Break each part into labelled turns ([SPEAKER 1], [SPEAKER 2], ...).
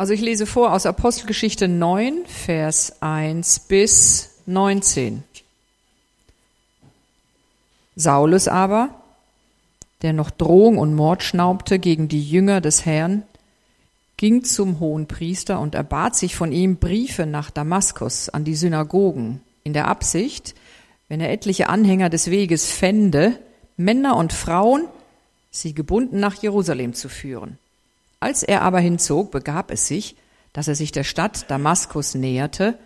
[SPEAKER 1] Also ich lese vor aus Apostelgeschichte 9, Vers 1 bis 19. Saulus aber, der noch Drohung und Mord schnaubte gegen die Jünger des Herrn, ging zum hohen Priester und erbat sich von ihm Briefe nach Damaskus an die Synagogen, in der Absicht, wenn er etliche Anhänger des Weges fände, Männer und Frauen, sie gebunden nach Jerusalem zu führen. Als er aber hinzog, begab es sich, dass er sich der Stadt Damaskus näherte,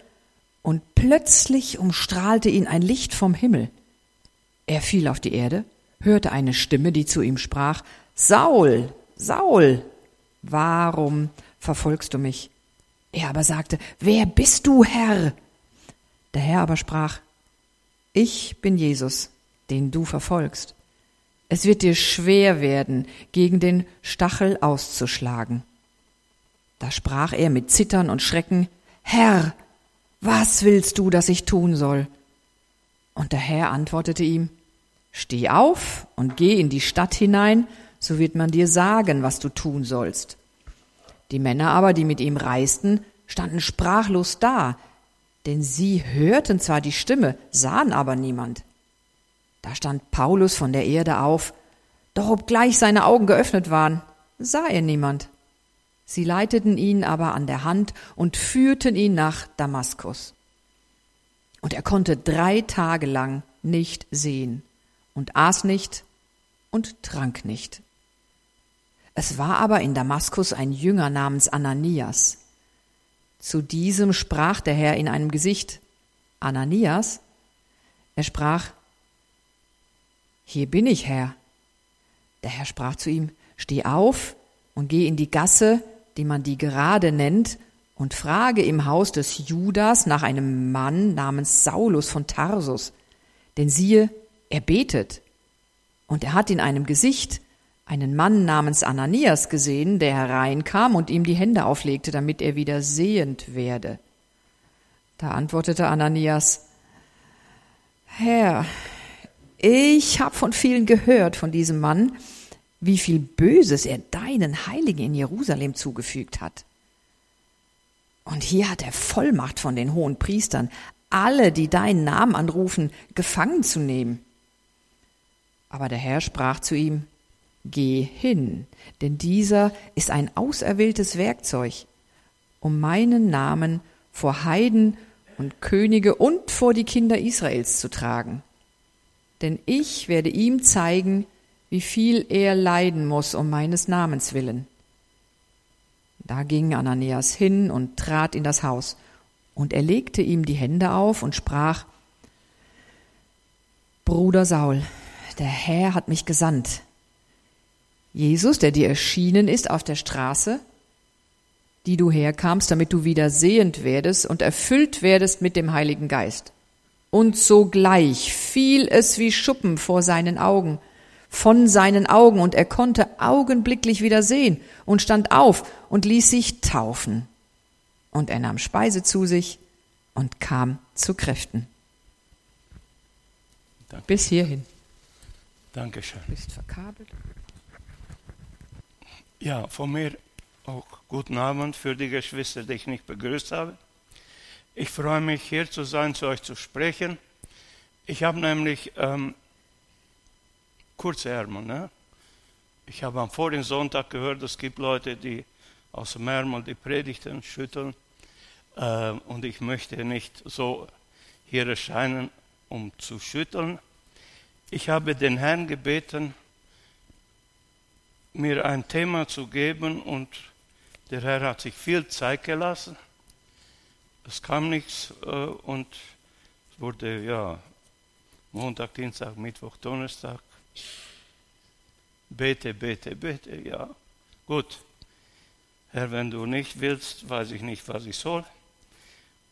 [SPEAKER 1] und plötzlich umstrahlte ihn ein Licht vom Himmel. Er fiel auf die Erde, hörte eine Stimme, die zu ihm sprach, Saul, Saul, warum verfolgst du mich? Er aber sagte, Wer bist du, Herr? Der Herr aber sprach, Ich bin Jesus, den du verfolgst. Es wird dir schwer werden, gegen den Stachel auszuschlagen. Da sprach er mit Zittern und Schrecken, Herr, was willst du, dass ich tun soll? Und der Herr antwortete ihm, Steh auf und geh in die Stadt hinein, so wird man dir sagen, was du tun sollst. Die Männer aber, die mit ihm reisten, standen sprachlos da, denn sie hörten zwar die Stimme, sahen aber niemand. Da stand Paulus von der Erde auf, doch obgleich seine Augen geöffnet waren, sah er niemand. Sie leiteten ihn aber an der Hand und führten ihn nach Damaskus. Und er konnte drei Tage lang nicht sehen und aß nicht und trank nicht. Es war aber in Damaskus ein Jünger namens Ananias. Zu diesem sprach der Herr in einem Gesicht, Ananias? Er sprach, hier bin ich, Herr. Der Herr sprach zu ihm, Steh auf und geh in die Gasse, die man die gerade nennt, und frage im Haus des Judas nach einem Mann namens Saulus von Tarsus. Denn siehe, er betet. Und er hat in einem Gesicht einen Mann namens Ananias gesehen, der hereinkam und ihm die Hände auflegte, damit er wieder sehend werde. Da antwortete Ananias, Herr, ich habe von vielen gehört von diesem Mann, wie viel Böses er deinen Heiligen in Jerusalem zugefügt hat. Und hier hat er Vollmacht von den hohen Priestern, alle, die deinen Namen anrufen, gefangen zu nehmen. Aber der Herr sprach zu ihm, Geh hin, denn dieser ist ein auserwähltes Werkzeug, um meinen Namen vor Heiden und Könige und vor die Kinder Israels zu tragen denn ich werde ihm zeigen, wie viel er leiden muss um meines Namens willen. Da ging Ananias hin und trat in das Haus, und er legte ihm die Hände auf und sprach, Bruder Saul, der Herr hat mich gesandt. Jesus, der dir erschienen ist auf der Straße, die du herkamst, damit du wieder sehend werdest und erfüllt werdest mit dem Heiligen Geist. Und sogleich fiel es wie Schuppen vor seinen Augen, von seinen Augen, und er konnte augenblicklich wieder sehen und stand auf und ließ sich taufen. Und er nahm Speise zu sich und kam zu Kräften. Danke. Bis hierhin.
[SPEAKER 2] Dankeschön.
[SPEAKER 1] Bist verkabelt.
[SPEAKER 2] Ja, von mir auch guten Abend für die Geschwister, die ich nicht begrüßt habe. Ich freue mich, hier zu sein, zu euch zu sprechen. Ich habe nämlich ähm, kurze Ärmel. Ne? Ich habe am vorigen Sonntag gehört, es gibt Leute, die aus dem Ärmel die Predigten schütteln. Äh, und ich möchte nicht so hier erscheinen, um zu schütteln. Ich habe den Herrn gebeten, mir ein Thema zu geben und der Herr hat sich viel Zeit gelassen es kam nichts äh, und es wurde ja Montag, Dienstag, Mittwoch, Donnerstag. Bete, bete, bete, ja. Gut. Herr, wenn du nicht willst, weiß ich nicht, was ich soll.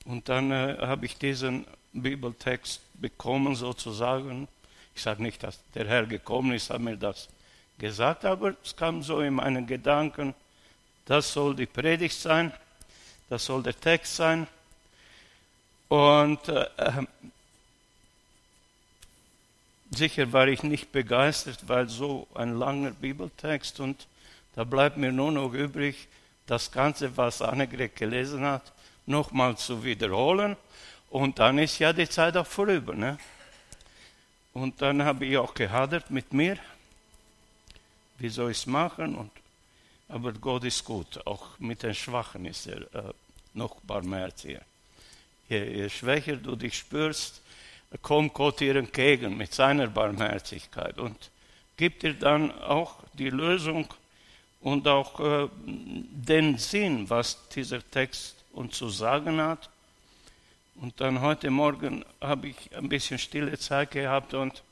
[SPEAKER 2] Und dann äh, habe ich diesen Bibeltext bekommen, sozusagen. Ich sage nicht, dass der Herr gekommen ist, hat mir das gesagt, aber es kam so in meinen Gedanken, das soll die Predigt sein, das soll der Text sein. Und äh, ähm, sicher war ich nicht begeistert, weil so ein langer Bibeltext und da bleibt mir nur noch übrig, das Ganze, was Annegret gelesen hat, nochmal zu wiederholen. Und dann ist ja die Zeit auch vorüber. Ne? Und dann habe ich auch gehadert mit mir. Wie soll ich es machen? Und, aber Gott ist gut. Auch mit den Schwachen ist er äh, noch barmherziger. Je, je schwächer du dich spürst, kommt Gott dir entgegen mit seiner Barmherzigkeit und gibt dir dann auch die Lösung und auch äh, den Sinn, was dieser Text uns zu sagen hat. Und dann heute Morgen habe ich ein bisschen stille Zeit gehabt und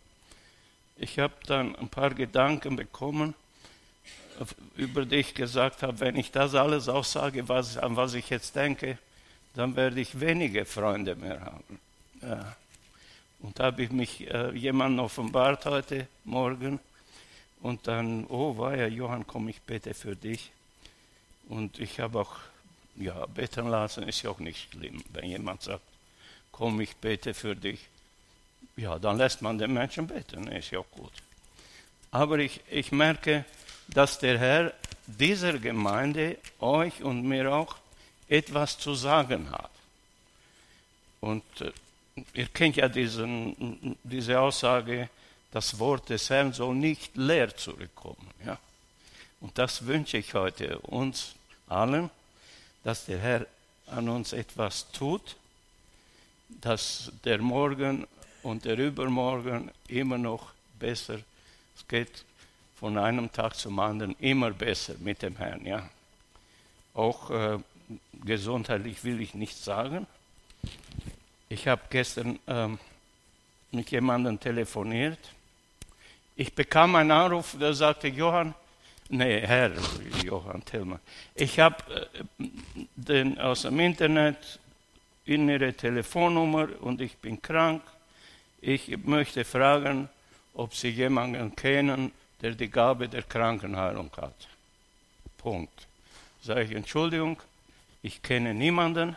[SPEAKER 2] ich habe dann ein paar Gedanken bekommen, über die ich gesagt habe, wenn ich das alles aussage, was, an was ich jetzt denke, dann werde ich wenige Freunde mehr haben. Ja. Und da habe ich mich äh, jemand offenbart heute Morgen und dann, oh weia, Johann, komm, ich bete für dich. Und ich habe auch, ja, beten lassen ist ja auch nicht schlimm, wenn jemand sagt, komm, ich bete für dich. Ja, dann lässt man den Menschen beten, ist ja auch gut. Aber ich, ich merke, dass der Herr dieser Gemeinde, euch und mir auch, etwas zu sagen hat. Und äh, ihr kennt ja diesen, diese Aussage, das Wort des Herrn soll nicht leer zurückkommen. Ja? Und das wünsche ich heute uns allen, dass der Herr an uns etwas tut, dass der Morgen und der Übermorgen immer noch besser, es geht von einem Tag zum anderen immer besser mit dem Herrn. Ja? Auch äh, gesundheitlich will ich nicht sagen. Ich habe gestern ähm, mit jemandem telefoniert. Ich bekam einen Anruf, der sagte, Johann, nee, Herr Johann Tillmann, ich habe äh, aus dem Internet in Ihre Telefonnummer und ich bin krank. Ich möchte fragen, ob Sie jemanden kennen, der die Gabe der Krankenheilung hat. Punkt. Sage ich, Entschuldigung, ich kenne niemanden,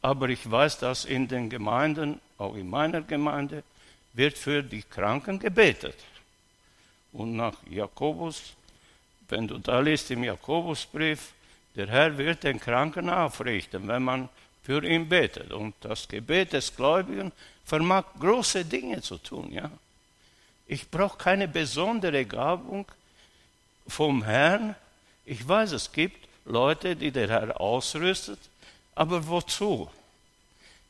[SPEAKER 2] aber ich weiß, dass in den Gemeinden, auch in meiner Gemeinde, wird für die Kranken gebetet. Und nach Jakobus, wenn du da liest im Jakobusbrief, der Herr wird den Kranken aufrichten, wenn man für ihn betet. Und das Gebet des Gläubigen vermag große Dinge zu tun. Ja? Ich brauche keine besondere Gabung vom Herrn. Ich weiß, es gibt Leute, die der Herr ausrüstet, aber wozu?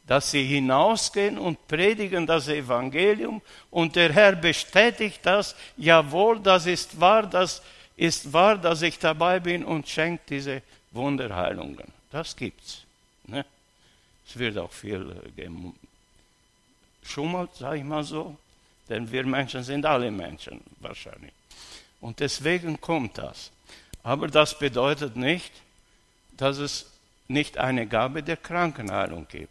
[SPEAKER 2] Dass sie hinausgehen und predigen das Evangelium und der Herr bestätigt das, jawohl, das ist wahr, das ist wahr, dass ich dabei bin und schenkt diese Wunderheilungen. Das gibt's. Ne? Es wird auch viel äh, geschummelt, sage ich mal so, denn wir Menschen sind alle Menschen wahrscheinlich. Und deswegen kommt das. Aber das bedeutet nicht, dass es nicht eine Gabe der Krankenheilung gibt.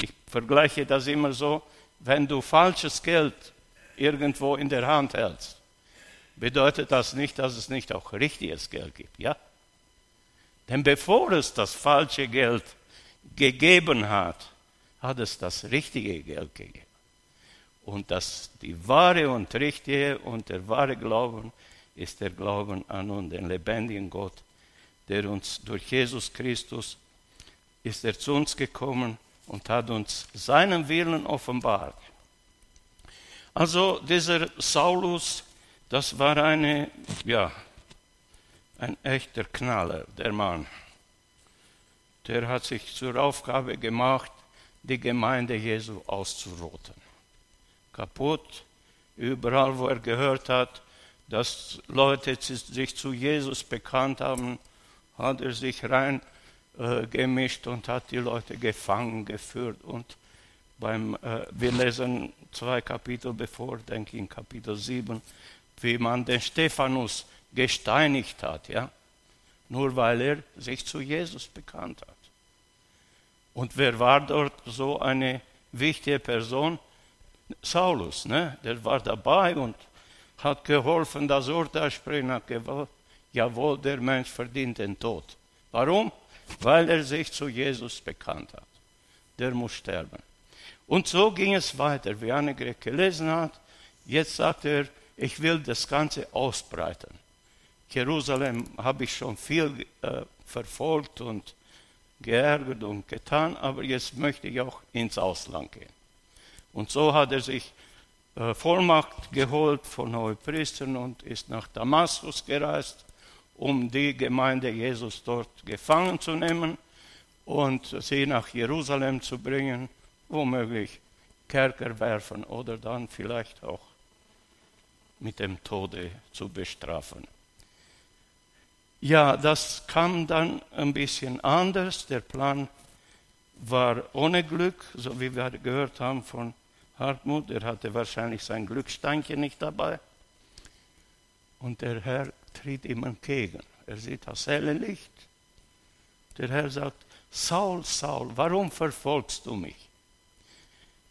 [SPEAKER 2] Ich vergleiche das immer so, wenn du falsches Geld irgendwo in der Hand hältst, bedeutet das nicht, dass es nicht auch richtiges Geld gibt, ja? Denn bevor es das falsche Geld gegeben hat, hat es das richtige Geld gegeben. Und das die wahre und richtige und der wahre Glauben ist der Glauben an und den lebendigen Gott, der uns durch Jesus Christus ist er zu uns gekommen und hat uns seinen Willen offenbart. Also dieser Saulus, das war eine, ja, ein echter Knaller, der Mann. Der hat sich zur Aufgabe gemacht, die Gemeinde Jesu auszurotten. Kaputt, überall wo er gehört hat, dass Leute sich zu Jesus bekannt haben, hat er sich rein äh, gemischt und hat die Leute gefangen geführt. Und beim, äh, wir lesen zwei Kapitel bevor, denke ich in Kapitel 7, wie man den Stephanus gesteinigt hat, ja, nur weil er sich zu Jesus bekannt hat. Und wer war dort so eine wichtige Person? Saulus, ne? der war dabei und hat geholfen, das Urteil sprechen, hat gewollt, jawohl, der Mensch verdient den Tod. Warum? Weil er sich zu Jesus bekannt hat. Der muss sterben. Und so ging es weiter, wie Annegret gelesen hat. Jetzt sagt er, ich will das Ganze ausbreiten. Jerusalem habe ich schon viel äh, verfolgt und geärgert und getan, aber jetzt möchte ich auch ins Ausland gehen. Und so hat er sich Vollmacht geholt von Hohepriestern und ist nach Damaskus gereist, um die Gemeinde Jesus dort gefangen zu nehmen und sie nach Jerusalem zu bringen, womöglich Kerker werfen oder dann vielleicht auch mit dem Tode zu bestrafen. Ja, das kam dann ein bisschen anders. Der Plan war ohne Glück, so wie wir gehört haben von Hartmut. Er hatte wahrscheinlich sein Glücksteinchen nicht dabei. Und der Herr tritt ihm entgegen. Er sieht das helle Licht. Der Herr sagt, Saul, Saul, warum verfolgst du mich?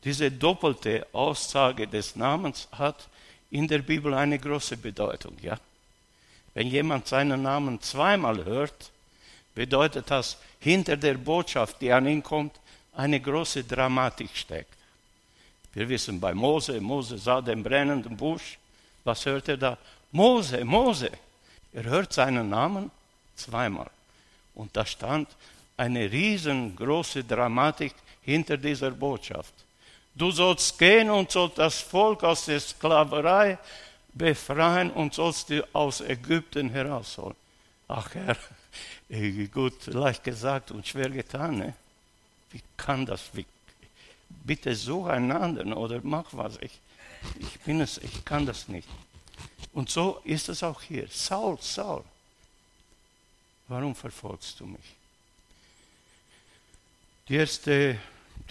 [SPEAKER 2] Diese doppelte Aussage des Namens hat in der Bibel eine große Bedeutung. Ja? Wenn jemand seinen Namen zweimal hört, bedeutet das, hinter der Botschaft, die an ihn kommt, eine große Dramatik steckt. Wir wissen bei Mose, Mose sah den brennenden Busch. Was hört er da? Mose, Mose. Er hört seinen Namen zweimal. Und da stand eine riesengroße Dramatik hinter dieser Botschaft. Du sollst gehen und sollst das Volk aus der Sklaverei befreien und sollst du aus Ägypten herausholen. Ach Herr, gut, leicht gesagt und schwer getan. Ne? Wie kann das? Wie, bitte such einen anderen oder mach was. Ich, ich bin es, ich kann das nicht. Und so ist es auch hier. Saul, Saul, warum verfolgst du mich? Erste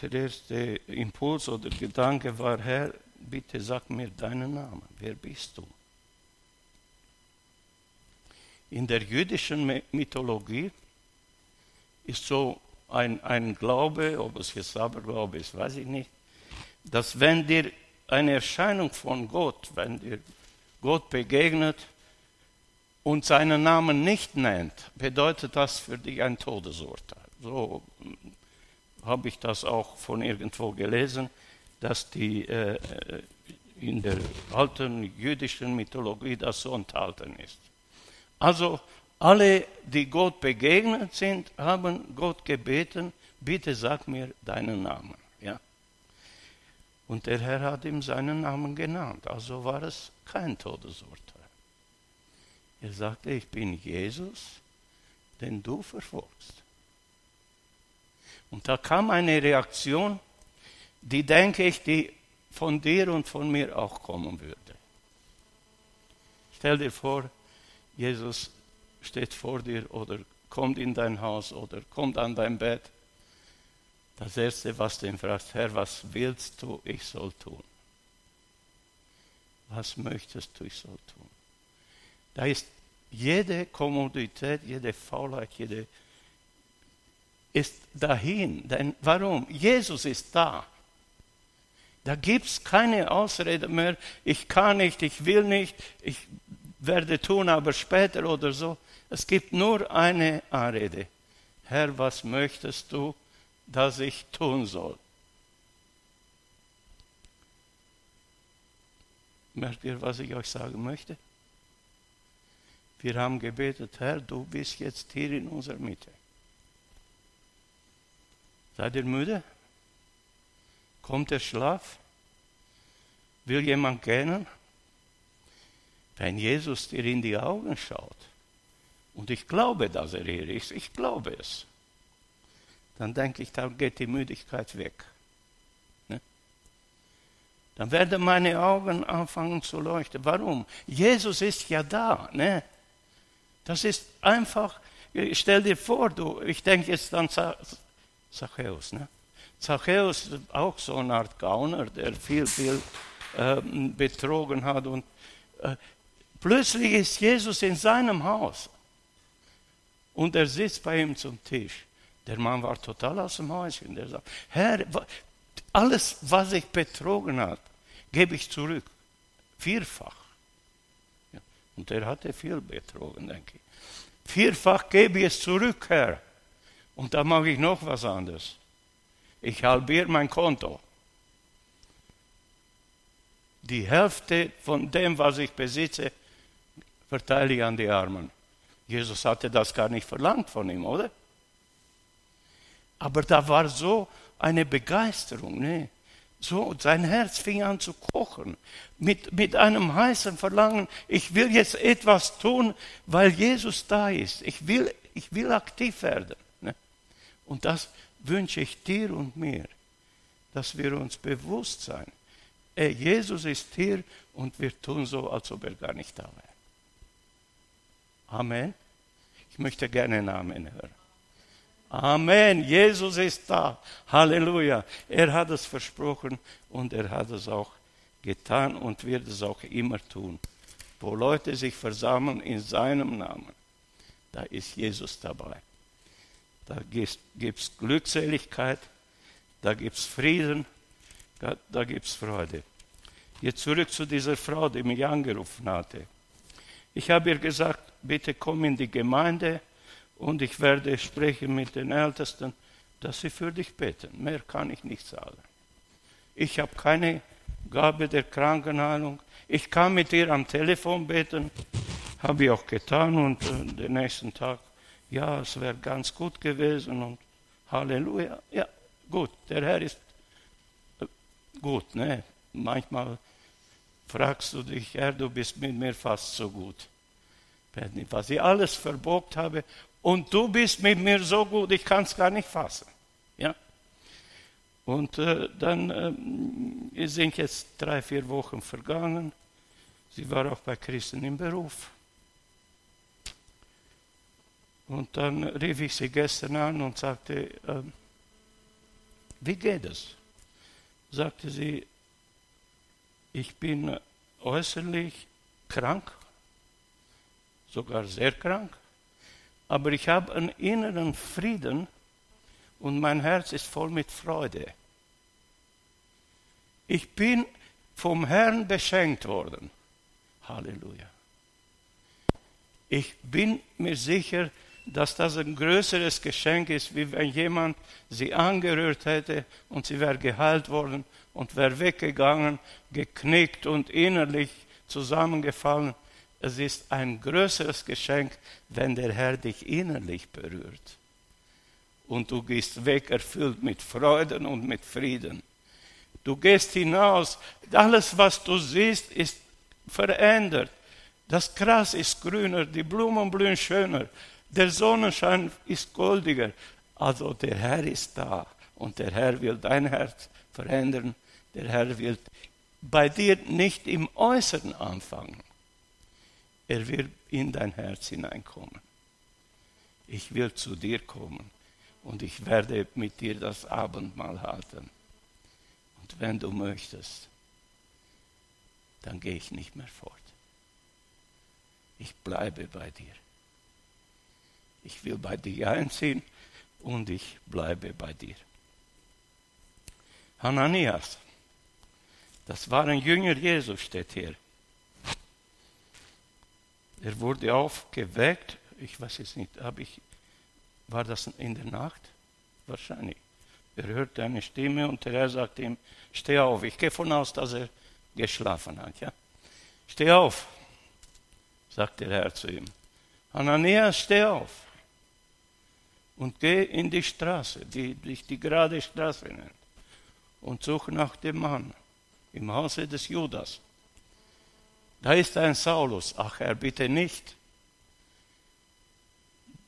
[SPEAKER 2] der erste Impuls oder Gedanke war, Herr, bitte sag mir deinen Namen. Wer bist du? In der jüdischen Mythologie ist so ein, ein Glaube, ob es jetzt Aberglaube ist, weiß ich nicht, dass wenn dir eine Erscheinung von Gott, wenn dir Gott begegnet und seinen Namen nicht nennt, bedeutet das für dich ein Todesurteil. So habe ich das auch von irgendwo gelesen, dass die äh, in der alten jüdischen Mythologie das so enthalten ist. Also alle, die Gott begegnet sind, haben Gott gebeten, bitte sag mir deinen Namen. Ja? Und der Herr hat ihm seinen Namen genannt, also war es kein Todesurteil. Er sagte, ich bin Jesus, den du verfolgst. Und da kam eine Reaktion, die denke ich, die von dir und von mir auch kommen würde. Stell dir vor, Jesus steht vor dir oder kommt in dein Haus oder kommt an dein Bett. Das Erste, was du ihn fragst, Herr, was willst du, ich soll tun? Was möchtest du, ich soll tun? Da ist jede Kommodität, jede Faulheit, jede ist dahin. Denn warum? Jesus ist da. Da gibt es keine Ausrede mehr, ich kann nicht, ich will nicht, ich werde tun, aber später oder so. Es gibt nur eine Anrede. Herr, was möchtest du, dass ich tun soll? Merkt ihr, was ich euch sagen möchte? Wir haben gebetet, Herr, du bist jetzt hier in unserer Mitte. Seid ihr müde? Kommt der Schlaf? Will jemand gähnen? Wenn Jesus dir in die Augen schaut, und ich glaube, dass er hier ist, ich glaube es, dann denke ich, dann geht die Müdigkeit weg. Ne? Dann werden meine Augen anfangen zu leuchten. Warum? Jesus ist ja da. Ne? Das ist einfach, stell dir vor, du, ich denke jetzt an Zachäus. Ne? Zachäus ist auch so eine Art Gauner, der viel, viel äh, betrogen hat. Und äh, plötzlich ist Jesus in seinem Haus und er sitzt bei ihm zum Tisch. Der Mann war total aus dem Häuschen. Der sagt, Herr, alles, was ich betrogen habe, gebe ich zurück. Vierfach. Ja. Und er hatte viel betrogen, denke ich. Vierfach gebe ich es zurück, Herr. Und da mache ich noch was anderes. Ich halbiere mein Konto. Die Hälfte von dem, was ich besitze, verteile ich an die Armen. Jesus hatte das gar nicht verlangt von ihm, oder? Aber da war so eine Begeisterung, ne? So, sein Herz fing an zu kochen, mit, mit einem heißen Verlangen, ich will jetzt etwas tun, weil Jesus da ist. Ich will, ich will aktiv werden. Ne? Und das wünsche ich dir und mir, dass wir uns bewusst sein. Jesus ist hier und wir tun so, als ob er gar nicht da wäre. Amen. Ich möchte gerne einen Amen hören. Amen. Jesus ist da. Halleluja. Er hat es versprochen und er hat es auch getan und wird es auch immer tun. Wo Leute sich versammeln in seinem Namen, da ist Jesus dabei. Da gibt es Glückseligkeit, da gibt es Frieden, da, gibt es Freude. Jetzt zurück zu dieser Frau, die mich angerufen hatte. Ich habe ihr gesagt, bitte komm in die Gemeinde und ich werde sprechen mit den Ältesten, dass sie für dich beten. Mehr kann ich nicht sagen. Ich habe keine Gabe der Krankenheilung. Ich kann mit ihr am Telefon beten, habe ich auch getan und äh, den nächsten Tag, ja, es wäre ganz gut gewesen und Halleluja. Ja, gut, der Herr ist äh, gut. Ne? Manchmal fragst du dich, Herr, du bist mit mir fast so gut. Was ich alles verbockt habe und du bist mit mir so gut, ich kann es gar nicht fassen. Ja? Und äh, dann äh, sind jetzt drei, vier Wochen vergangen. Sie war auch bei Christen im Beruf. Und dann rief ich sie gestern an und sagte, äh, wie geht es? Sagte sie, ich bin äußerlich krank, sogar sehr krank, aber ich habe einen inneren Frieden und mein Herz ist voll mit Freude. Ich bin vom Herrn beschenkt worden. Halleluja. Ich bin mir sicher, dass das ein größeres Geschenk ist, wie wenn jemand sie angerührt hätte und sie wäre geheilt worden und wäre weggegangen, geknickt und innerlich zusammengefallen. Es ist ein größeres Geschenk, wenn der Herr dich innerlich berührt. Und du gehst weg erfüllt mit Freuden und mit Frieden. Du gehst hinaus, alles, was du siehst, ist verändert. Das Gras ist grüner, die Blumen blühen schöner, der Sonnenschein ist goldiger. Also der Herr ist da und der Herr will dein Herz verändern. Der Herr will bei dir nicht im Äußeren anfangen. Er will in dein Herz hineinkommen. Ich will zu dir kommen und ich werde mit dir das Abendmahl halten. Und wenn du möchtest, dann gehe ich nicht mehr fort. Ich bleibe bei dir. Ich will bei dir einziehen und ich bleibe bei dir. Hananias, das war ein Jünger Jesus, steht hier. Er wurde aufgeweckt, ich weiß jetzt nicht, habe ich, war das in der Nacht? Wahrscheinlich. Er hörte eine Stimme und der Herr sagte ihm, steh auf. Ich gehe von aus, dass er geschlafen hat. Ja? Steh auf, sagt der Herr zu ihm. Hananias, steh auf und geh in die Straße, die sich die gerade Straße nennt, und such nach dem Mann im Hause des Judas. Da ist ein Saulus. Ach Herr, bitte nicht.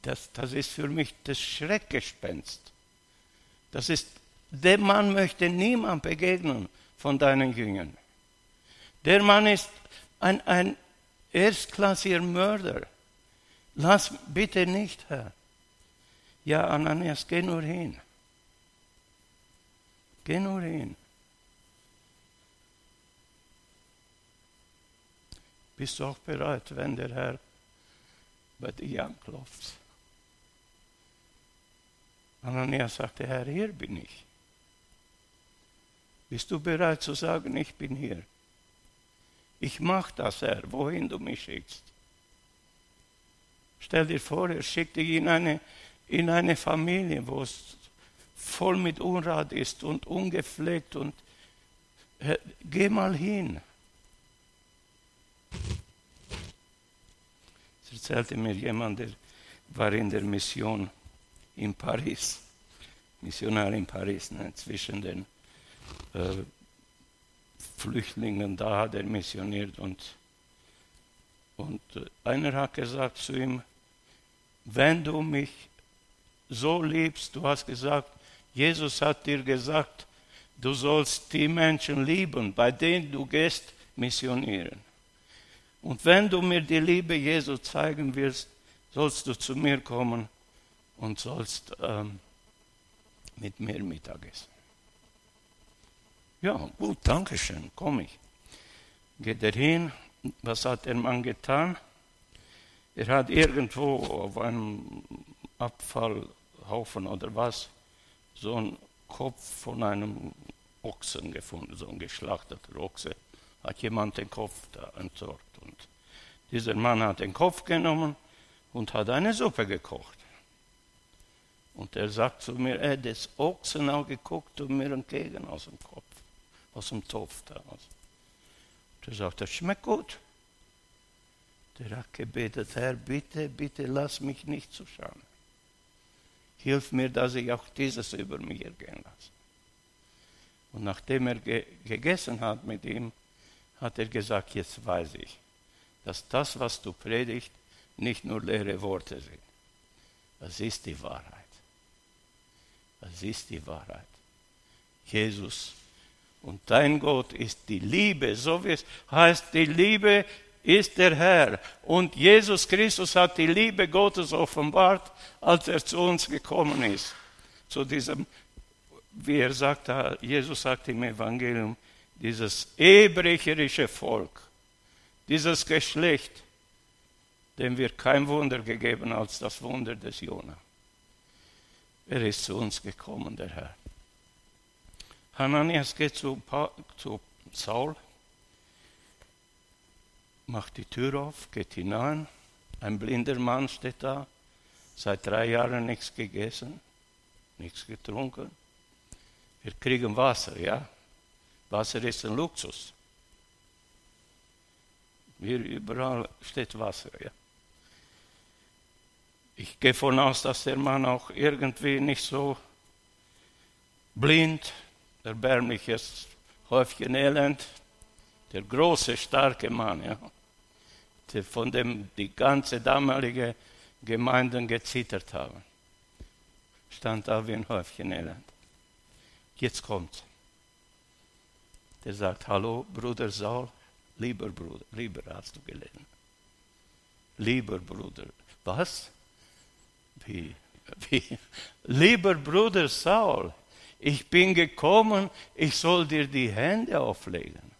[SPEAKER 2] Das, das ist für mich das Schreckgespenst. Das ist, dem Mann möchte niemand begegnen von deinen Jüngern. Der Mann ist ein, ein erstklassiger Mörder. Lass bitte nicht, Herr. Ja, Ananias, geh nur hin. Geh nur hin. Bist du auch bereit, wenn der Herr bei dir anklopft? Ananias sagte, Herr, hier bin ich. Bist du bereit zu sagen, ich bin hier? Ich mache das, Herr, wohin du mich schickst. Stell dir vor, er schickt dich in eine in eine Familie, wo es voll mit Unrat ist und ungepflegt und geh mal hin. erzählte mir jemand, der war in der Mission in Paris, Missionar in Paris, ne, zwischen den äh, Flüchtlingen, da hat er missioniert und, und äh, einer hat gesagt zu ihm, wenn du mich so liebst, du hast gesagt, Jesus hat dir gesagt, du sollst die Menschen lieben, bei denen du gehst, missionieren. Und wenn du mir die Liebe Jesu zeigen willst, sollst du zu mir kommen und sollst ähm, mit mir Mittagessen. Ja, gut, danke schön, komm ich. Geht er hin, was hat der Mann getan? Er hat irgendwo auf einem Abfallhaufen oder was so einen Kopf von einem Ochsen gefunden, so ein geschlachteter Ochse. Hat jemand den Kopf da entsorgt. Und dieser Mann hat den Kopf genommen und hat eine Suppe gekocht. Und er sagt zu mir, er hat das Ochsenauge geguckt und mir entgegen aus dem Kopf, aus dem Topf da. Und er sagt, das schmeckt gut. Der hat gebetet, Herr, bitte, bitte lass mich nicht zuschauen. Hilf mir, dass ich auch dieses über mich ergehen lasse. Und nachdem er ge gegessen hat mit ihm, hat er gesagt, jetzt weiß ich, dass das, was du predigst, nicht nur leere Worte sind. Das ist die Wahrheit. Das ist die Wahrheit. Jesus und dein Gott ist die Liebe, so wie es heißt, die Liebe ist der Herr. Und Jesus Christus hat die Liebe Gottes offenbart, als er zu uns gekommen ist. Zu diesem, wie er sagt, Jesus sagt im Evangelium, dieses ehebrecherische Volk, dieses Geschlecht, dem wird kein Wunder gegeben als das Wunder des Jona. Er ist zu uns gekommen, der Herr. Hananias geht zu, zu Saul, macht die Tür auf, geht hinein. Ein blinder Mann steht da, seit drei Jahren nichts gegessen, nichts getrunken. Wir kriegen Wasser, ja. Wasser ist ein Luxus. Hier überall steht Wasser, ja. Ich gehe von aus, dass der Mann auch irgendwie nicht so blind, erbärmliches Häufchen Elend, der große, starke Mann, ja, der von dem die ganze damalige Gemeinden gezittert haben, stand da wie ein Häufchen Elend. Jetzt kommt. Der sagt, hallo Bruder Saul, lieber Bruder, lieber hast du gelesen. Lieber Bruder, was? Wie, wie? Lieber Bruder Saul, ich bin gekommen, ich soll dir die Hände auflegen.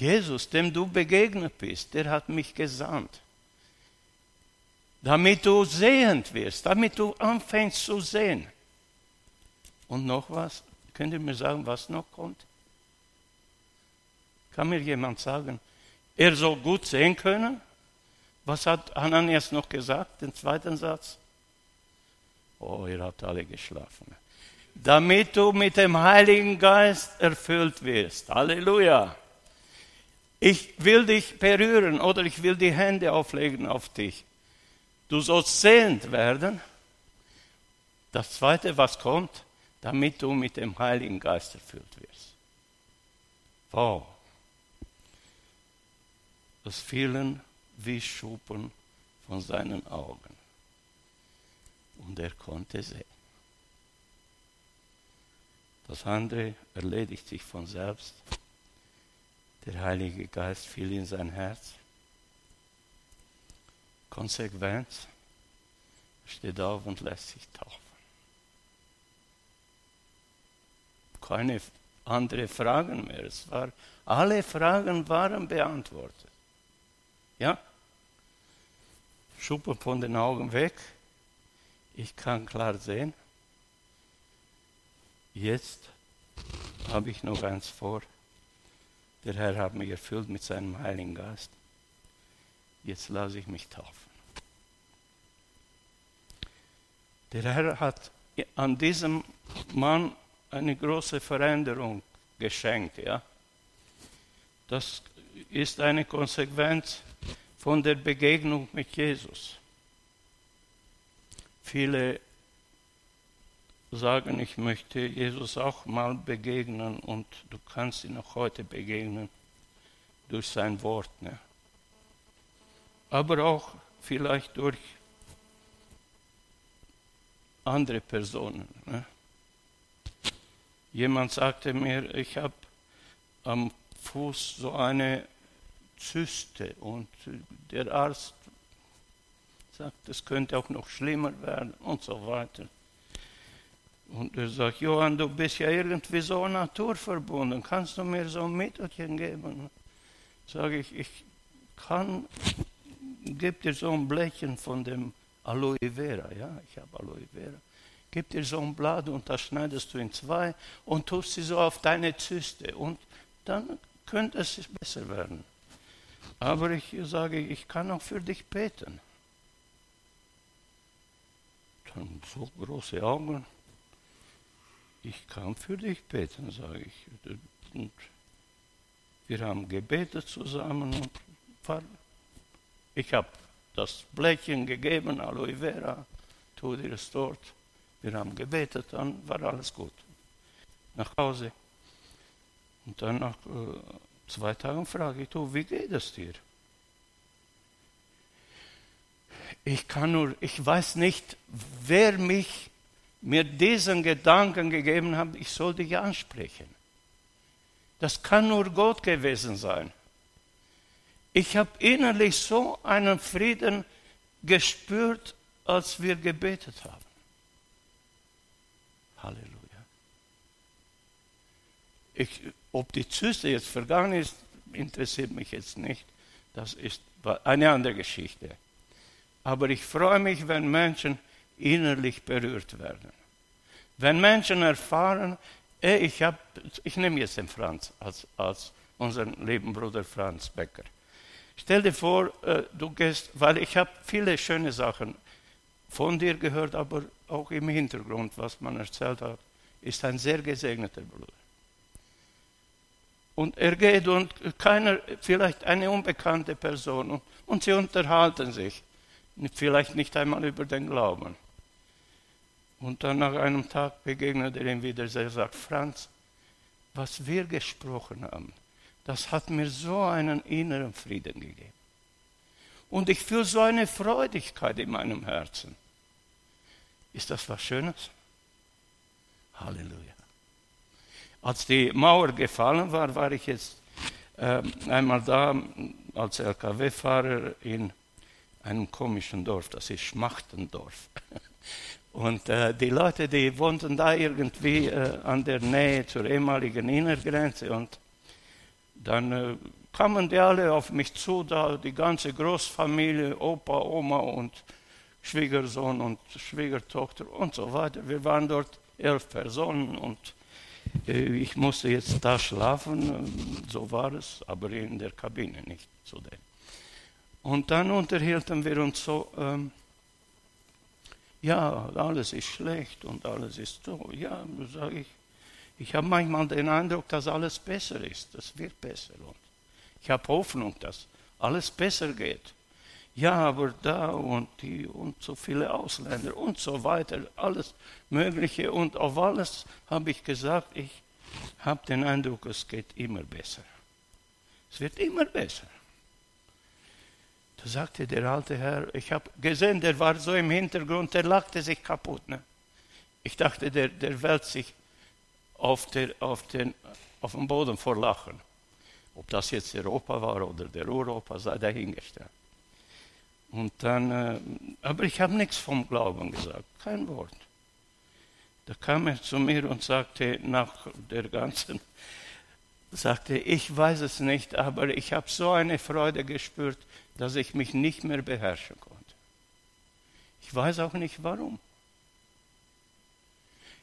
[SPEAKER 2] Jesus, dem du begegnet bist, der hat mich gesandt. Damit du sehend wirst, damit du anfängst zu sehen. Und noch was? Könnt ihr mir sagen, was noch kommt? Kann mir jemand sagen, er soll gut sehen können? Was hat Hananias noch gesagt, den zweiten Satz? Oh, ihr habt alle geschlafen. Damit du mit dem Heiligen Geist erfüllt wirst. Halleluja. Ich will dich berühren oder ich will die Hände auflegen auf dich. Du sollst sehend werden. Das zweite, was kommt, damit du mit dem Heiligen Geist erfüllt wirst. Wow. Das fielen wie Schuppen von seinen Augen. Und er konnte sehen. Das andere erledigt sich von selbst. Der Heilige Geist fiel in sein Herz. Konsequenz steht auf und lässt sich taufen. Keine andere Fragen mehr. Es war, alle Fragen waren beantwortet. Ja? Schuppen von den Augen weg. Ich kann klar sehen. Jetzt habe ich noch eins vor. Der Herr hat mich erfüllt mit seinem Heiligen Geist. Jetzt lasse ich mich taufen. Der Herr hat an diesem Mann eine große Veränderung geschenkt. Ja? Das ist eine Konsequenz von der Begegnung mit Jesus. Viele sagen, ich möchte Jesus auch mal begegnen und du kannst ihn auch heute begegnen durch sein Wort. Ne? Aber auch vielleicht durch andere Personen. Ne? Jemand sagte mir, ich habe am Fuß so eine Zyste und der Arzt sagt, es könnte auch noch schlimmer werden und so weiter. Und er sagt, Johann, du bist ja irgendwie so naturverbunden, kannst du mir so ein Mittelchen geben? Sage ich, ich kann, gib dir so ein Blättchen von dem Aloe Vera, ja, ich habe Aloe Vera. Gib dir so ein Blatt und das schneidest du in zwei und tust sie so auf deine Zyste und dann könnte es besser werden. Aber ich sage, ich kann auch für dich beten. Dann so große Augen. Ich kann für dich beten, sage ich. Und wir haben gebetet zusammen und ich habe das Blättchen gegeben, Aloe Vera, tu dir es dort. Wir haben gebetet, dann war alles gut. Nach Hause. Und dann nach äh, zwei Tagen frage ich, du, wie geht es dir? Ich kann nur, ich weiß nicht, wer mich mir diesen Gedanken gegeben hat, ich soll dich ansprechen. Das kann nur Gott gewesen sein. Ich habe innerlich so einen Frieden gespürt, als wir gebetet haben. Halleluja. Ich, ob die Zyste jetzt vergangen ist, interessiert mich jetzt nicht. Das ist eine andere Geschichte. Aber ich freue mich, wenn Menschen innerlich berührt werden. Wenn Menschen erfahren, ey, ich, hab, ich nehme jetzt den Franz als, als unseren lieben Bruder Franz Becker. Stell dir vor, äh, du gehst, weil ich habe viele schöne Sachen von dir gehört, aber auch im Hintergrund, was man erzählt hat, ist ein sehr gesegneter Bruder. Und er geht und keiner, vielleicht eine unbekannte Person, und sie unterhalten sich, vielleicht nicht einmal über den Glauben. Und dann nach einem Tag begegnet er ihm wieder, er sagt, Franz, was wir gesprochen haben, das hat mir so einen inneren Frieden gegeben. Und ich fühle so eine Freudigkeit in meinem Herzen. Ist das was Schönes? Halleluja. Als die Mauer gefallen war, war ich jetzt äh, einmal da als LKW-Fahrer in einem komischen Dorf, das ist Schmachtendorf. Und äh, die Leute, die wohnten da irgendwie äh, an der Nähe zur ehemaligen Innergrenze und dann äh, kamen die alle auf mich zu, da die ganze Großfamilie, Opa, Oma und Schwiegersohn und Schwiegertochter und so weiter. Wir waren dort elf Personen und äh, ich musste jetzt da schlafen, so war es, aber in der Kabine nicht zudem. Und dann unterhielten wir uns so, ähm, ja, alles ist schlecht und alles ist so. Ja, sage ich, ich habe manchmal den Eindruck, dass alles besser ist. Das wird besser. Und ich habe Hoffnung, dass alles besser geht. Ja, aber da und die und so viele Ausländer und so weiter, alles Mögliche. Und auf alles habe ich gesagt, ich habe den Eindruck, es geht immer besser. Es wird immer besser. Da sagte der alte Herr, ich habe gesehen, der war so im Hintergrund, der lachte sich kaputt. Ne? Ich dachte, der, der wälzt sich auf, der, auf, den, auf dem Boden vor Lachen. Ob das jetzt Europa war oder der Europa, sei dahingestellt. Und dann, äh, aber ich habe nichts vom Glauben gesagt, kein Wort. Da kam er zu mir und sagte nach der ganzen, sagte, ich weiß es nicht, aber ich habe so eine Freude gespürt, dass ich mich nicht mehr beherrschen konnte. Ich weiß auch nicht warum.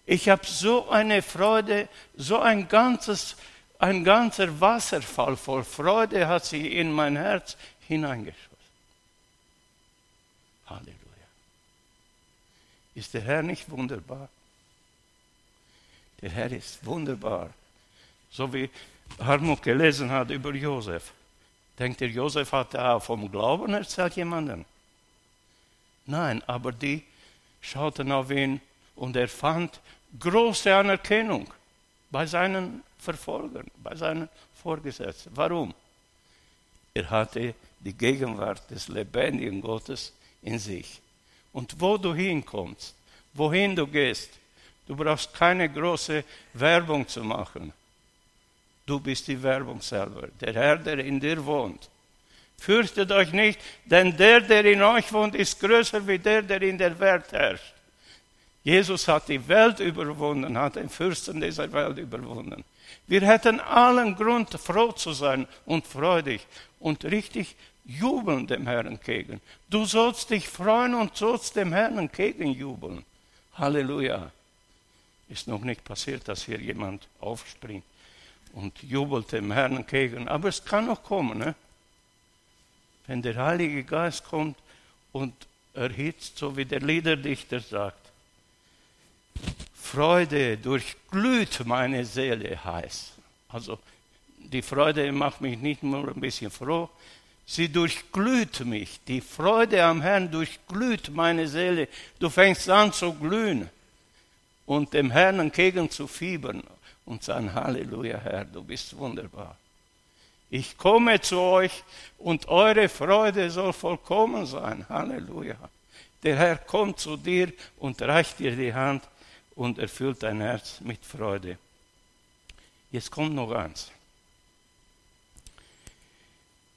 [SPEAKER 2] Ich habe so eine Freude, so ein ganzes, ein ganzer Wasserfall voll Freude hat sich in mein Herz hineingeschossen. Halleluja. Ist der Herr nicht wunderbar? Der Herr ist wunderbar. So wie Harmut gelesen hat über Josef. Denkt ihr, Josef hat da vom Glauben erzählt jemanden? Nein, aber die schauten auf ihn und er fand große Anerkennung bei seinen Verfolgern, bei seinen Vorgesetzten. Warum? Er hatte die Gegenwart des lebendigen Gottes in sich. Und wo du hinkommst, wohin du gehst, du brauchst keine große Werbung zu machen. Du bist die Werbung selber, der Herr, der in dir wohnt. Fürchtet euch nicht, denn der, der in euch wohnt, ist größer wie der, der in der Welt herrscht. Jesus hat die Welt überwunden, hat den Fürsten dieser Welt überwunden. Wir hätten allen Grund, froh zu sein und freudig und richtig jubeln dem Herrn entgegen. Du sollst dich freuen und sollst dem Herrn entgegenjubeln. Halleluja. Ist noch nicht passiert, dass hier jemand aufspringt und jubelt dem Herrn entgegen. Aber es kann noch kommen. Ne? Wenn der Heilige Geist kommt und erhitzt, so wie der Liederdichter sagt, Freude durchglüht meine Seele heiß. Also die Freude macht mich nicht nur ein bisschen froh, sie durchglüht mich. Die Freude am Herrn durchglüht meine Seele. Du fängst an zu glühen und dem Herrn entgegen zu fiebern und sagen, Halleluja, Herr, du bist wunderbar. Ich komme zu euch und eure Freude soll vollkommen sein. Halleluja. Der Herr kommt zu dir und reicht dir die Hand und erfüllt dein Herz mit Freude. Jetzt kommt noch eins.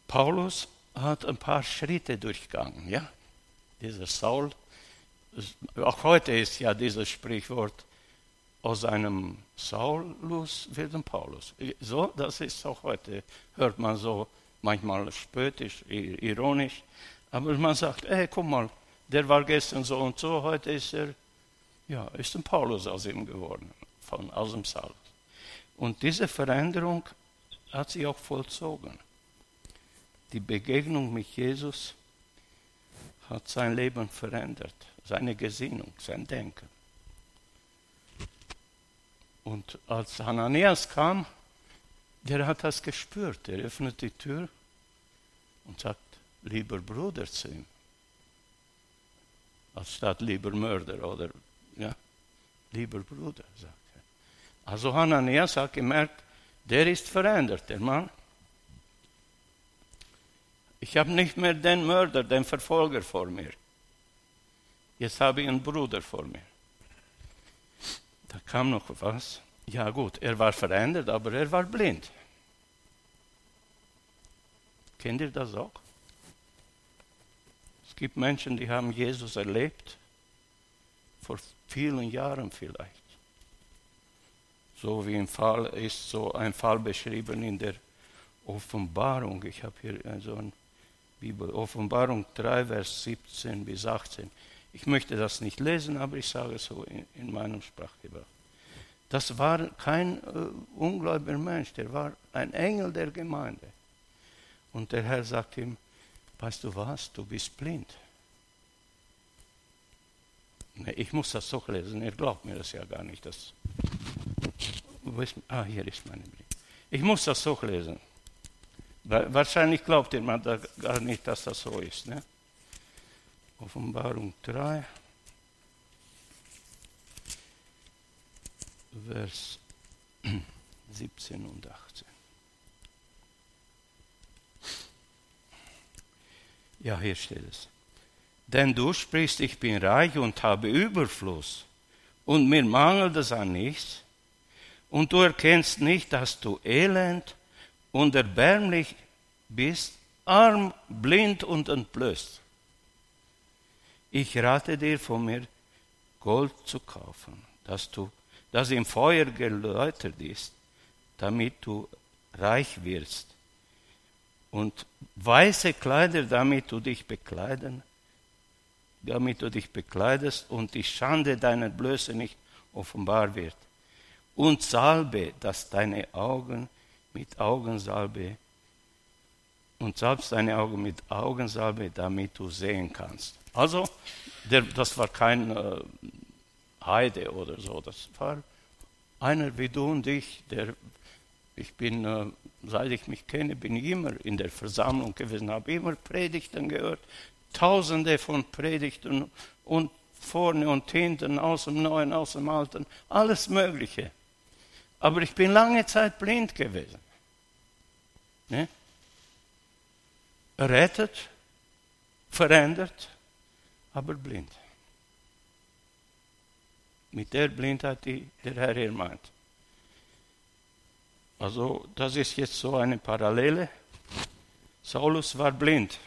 [SPEAKER 2] Paulus hat ein paar Schritte durchgegangen. Ja? Dieser Saul, auch heute ist ja dieses Sprichwort, aus einem Saulus wird ein Paulus. So, das ist auch heute, hört man so manchmal spöttisch, ironisch, aber man sagt, ey, guck mal, der war gestern so und so, heute ist er, ja, ist ein Paulus aus ihm geworden, von, aus dem Saulus. Und diese Veränderung hat sich auch vollzogen. Die Begegnung mit Jesus hat sein Leben verändert, seine Gesinnung, sein Denken. Und als Hananias kam, der hat das gespürt. Er öffnet die Tür und sagt, lieber Bruder zu ihm. Anstatt lieber Mörder oder, ja, lieber Bruder, sagt er. Also Hananias hat gemerkt, der ist verändert, der Mann. Ich habe nicht mehr den Mörder, den Verfolger vor mir. Jetzt habe ich einen Bruder vor mir. Da kam noch was. Ja gut, er war verändert, aber er war blind. Kennt ihr das auch? Es gibt Menschen, die haben Jesus erlebt, vor vielen Jahren vielleicht. So wie im Fall ist so ein Fall beschrieben in der Offenbarung. Ich habe hier so ein Bibel, Offenbarung 3, Vers 17 bis 18. Ich möchte das nicht lesen, aber ich sage es so in, in meinem Sprachgebrauch. Das war kein äh, ungläubiger Mensch, der war ein Engel der Gemeinde. Und der Herr sagt ihm, weißt du was, du bist blind. Nee, ich muss das doch lesen, er glaubt mir das ja gar nicht. Das, ah, hier ist meine Blick. Ich muss das doch lesen. Wahrscheinlich glaubt ihr man gar nicht, dass das so ist. Ne? Offenbarung 3, Vers 17 und 18. Ja, hier steht es. Denn du sprichst, ich bin reich und habe Überfluss und mir mangelt es an nichts. Und du erkennst nicht, dass du elend und erbärmlich bist, arm, blind und entblößt. Ich rate dir von mir, Gold zu kaufen, dass du, das im Feuer geläutert ist, damit du reich wirst, und weiße Kleider, damit du dich bekleiden, damit du dich bekleidest und die Schande deiner Blöße nicht offenbar wird. Und Salbe, dass deine Augen mit Augensalbe und salbst deine Augen mit Augensalbe, damit du sehen kannst. Also, der, das war kein äh, Heide oder so, das war einer wie du und ich, der, ich bin äh, seit ich mich kenne, bin ich immer in der Versammlung gewesen, habe immer Predigten gehört, tausende von Predigten und vorne und hinten, aus dem Neuen, aus dem Alten, alles Mögliche. Aber ich bin lange Zeit blind gewesen. Ne? Rettet, verändert, aber blind. Mit der Blindheit, die der Herr hier meint. Also das ist jetzt so eine Parallele. Saulus war blind.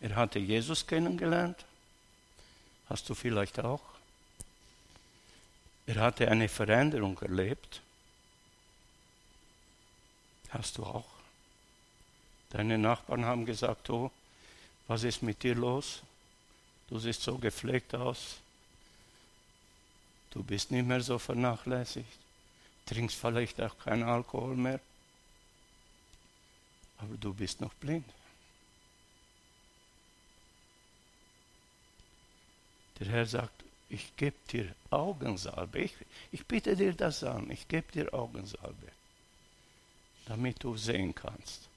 [SPEAKER 2] Er hatte Jesus kennengelernt. Hast du vielleicht auch? Er hatte eine Veränderung erlebt. Hast du auch? Deine Nachbarn haben gesagt, oh, was ist mit dir los? Du siehst so gepflegt aus. Du bist nicht mehr so vernachlässigt. Trinkst vielleicht auch keinen Alkohol mehr. Aber du bist noch blind. Der Herr sagt, ich gebe dir Augensalbe. Ich, ich bitte dir das an. Ich gebe dir Augensalbe, damit du sehen kannst.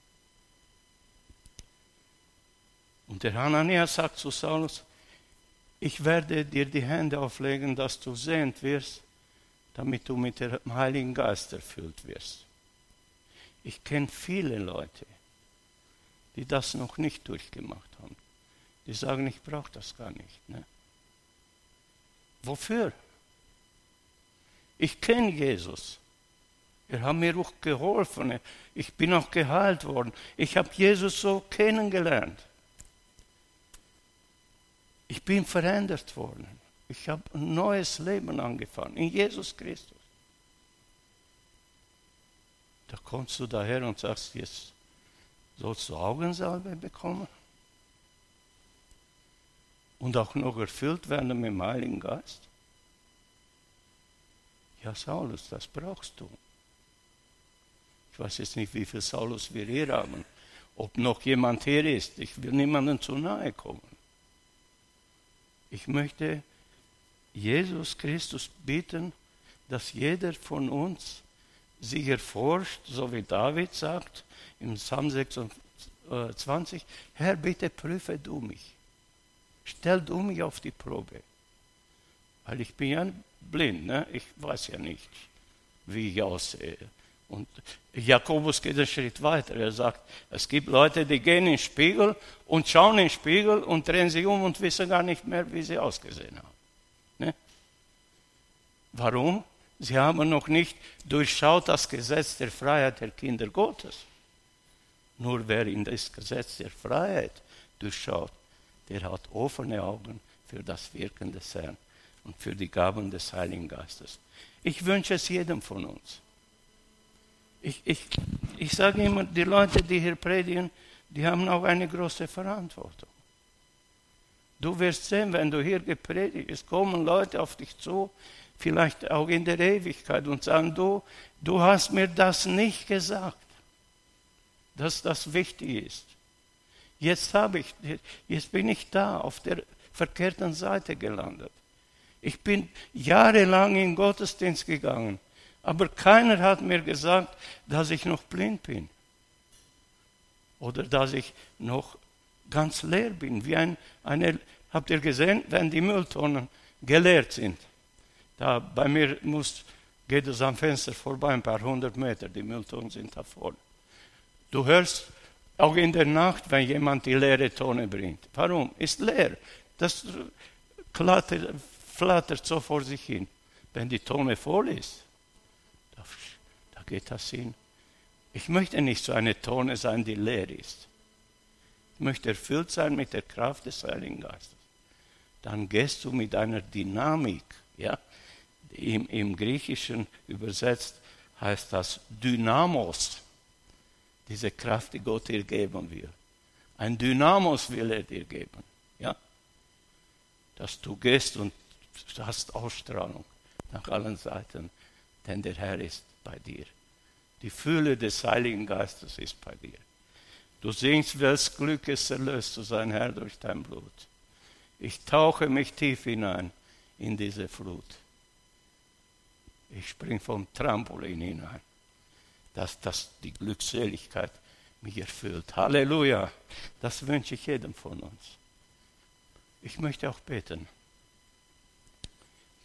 [SPEAKER 2] Und der Hananias sagt zu Saulus, ich werde dir die Hände auflegen, dass du sehend wirst, damit du mit dem Heiligen Geist erfüllt wirst. Ich kenne viele Leute, die das noch nicht durchgemacht haben. Die sagen, ich brauche das gar nicht. Ne? Wofür? Ich kenne Jesus. Er hat mir auch geholfen. Ich bin auch geheilt worden. Ich habe Jesus so kennengelernt. Ich bin verändert worden. Ich habe ein neues Leben angefangen in Jesus Christus. Da kommst du daher und sagst, jetzt sollst du Augensalbe bekommen und auch noch erfüllt werden mit dem Heiligen Geist? Ja, Saulus, das brauchst du. Ich weiß jetzt nicht, wie viel Saulus wir hier haben, ob noch jemand hier ist. Ich will niemandem zu nahe kommen. Ich möchte Jesus Christus bitten, dass jeder von uns sich erforscht, so wie David sagt im Psalm 26, Herr, bitte prüfe du mich. Stell du mich auf die Probe. Weil ich bin ja blind, ne? ich weiß ja nicht, wie ich aussehe. Und Jakobus geht einen Schritt weiter. Er sagt, es gibt Leute, die gehen in den Spiegel und schauen in den Spiegel und drehen sich um und wissen gar nicht mehr, wie sie ausgesehen haben. Ne? Warum? Sie haben noch nicht durchschaut das Gesetz der Freiheit der Kinder Gottes. Nur wer in das Gesetz der Freiheit durchschaut, der hat offene Augen für das Wirken des Herrn und für die Gaben des Heiligen Geistes. Ich wünsche es jedem von uns. Ich, ich, ich sage immer, die Leute, die hier predigen, die haben auch eine große Verantwortung. Du wirst sehen, wenn du hier gepredigt kommen Leute auf dich zu, vielleicht auch in der Ewigkeit und sagen, du, du hast mir das nicht gesagt, dass das wichtig ist. Jetzt habe ich, jetzt bin ich da auf der verkehrten Seite gelandet. Ich bin jahrelang in Gottesdienst gegangen, aber keiner hat mir gesagt, dass ich noch blind bin oder dass ich noch ganz leer bin. Wie ein, eine, habt ihr gesehen, wenn die Mülltonnen geleert sind? Da bei mir muss, geht es am Fenster vorbei, ein paar hundert Meter, die Mülltonnen sind da vorne. Du hörst auch in der Nacht, wenn jemand die leere Tonne bringt. Warum? Ist leer. Das klattert, flattert so vor sich hin. Wenn die Tonne voll ist, geht das hin. Ich möchte nicht so eine Tonne sein, die leer ist. Ich möchte erfüllt sein mit der Kraft des Heiligen Geistes. Dann gehst du mit einer Dynamik, ja, im, im Griechischen übersetzt heißt das Dynamos diese Kraft, die Gott dir geben will. Ein Dynamos will er dir geben. Ja? Dass du gehst und hast Ausstrahlung nach allen Seiten, denn der Herr ist bei dir. Die Fülle des Heiligen Geistes ist bei dir. Du singst, welches Glück es erlöst zu sein, Herr, durch dein Blut. Ich tauche mich tief hinein in diese Flut. Ich spring vom Trampolin hinein. dass das die Glückseligkeit mich erfüllt. Halleluja. Das wünsche ich jedem von uns. Ich möchte auch beten.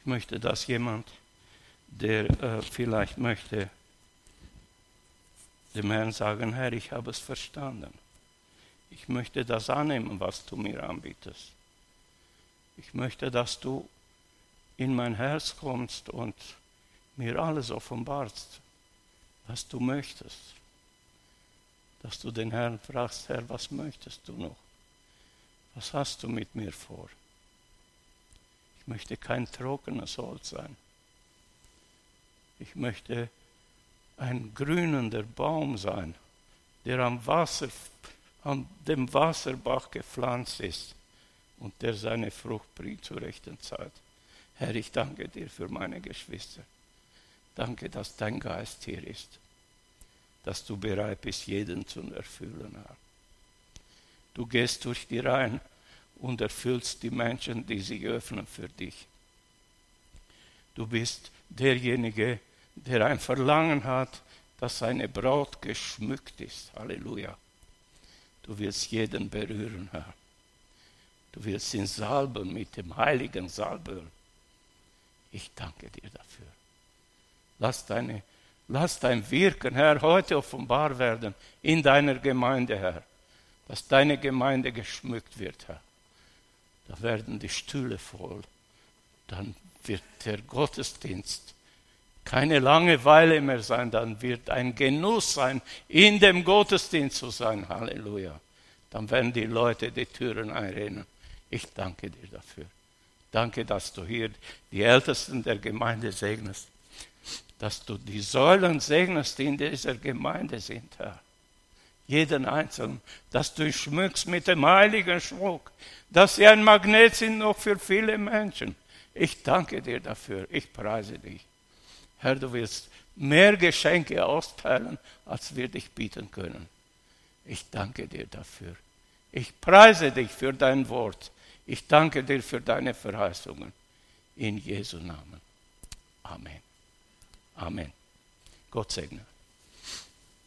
[SPEAKER 2] Ich möchte, dass jemand, der äh, vielleicht möchte, dem Herrn sagen, Herr, ich habe es verstanden. Ich möchte das annehmen, was du mir anbietest. Ich möchte, dass du in mein Herz kommst und mir alles offenbarst, was du möchtest. Dass du den Herrn fragst, Herr, was möchtest du noch? Was hast du mit mir vor? Ich möchte kein trockenes Holz sein. Ich möchte ein grünender Baum sein, der am Wasser, an dem Wasserbach gepflanzt ist und der seine Frucht bringt zur rechten Zeit. Herr, ich danke dir für meine Geschwister. Danke, dass dein Geist hier ist, dass du bereit bist, jeden zu erfüllen. Herr. Du gehst durch die Reihen und erfüllst die Menschen, die sich öffnen für dich. Du bist derjenige, der ein Verlangen hat, dass seine Braut geschmückt ist. Halleluja. Du willst jeden berühren, Herr. Du willst ihn salben mit dem heiligen Salböl. Ich danke dir dafür. Lass, deine, lass dein Wirken, Herr, heute offenbar werden in deiner Gemeinde, Herr. Dass deine Gemeinde geschmückt wird, Herr. Da werden die Stühle voll. Dann wird der Gottesdienst keine Langeweile mehr sein, dann wird ein Genuss sein, in dem Gottesdienst zu sein. Halleluja. Dann werden die Leute die Türen einrennen. Ich danke dir dafür. Danke, dass du hier die Ältesten der Gemeinde segnest. Dass du die Säulen segnest, die in dieser Gemeinde sind, Herr. Jeden Einzelnen. Dass du schmückst mit dem heiligen Schmuck. Dass sie ein Magnet sind noch für viele Menschen. Ich danke dir dafür. Ich preise dich. Herr, du wirst mehr Geschenke austeilen, als wir dich bieten können. Ich danke dir dafür. Ich preise dich für dein Wort. Ich danke dir für deine Verheißungen. In Jesu Namen. Amen. Amen. Gott segne.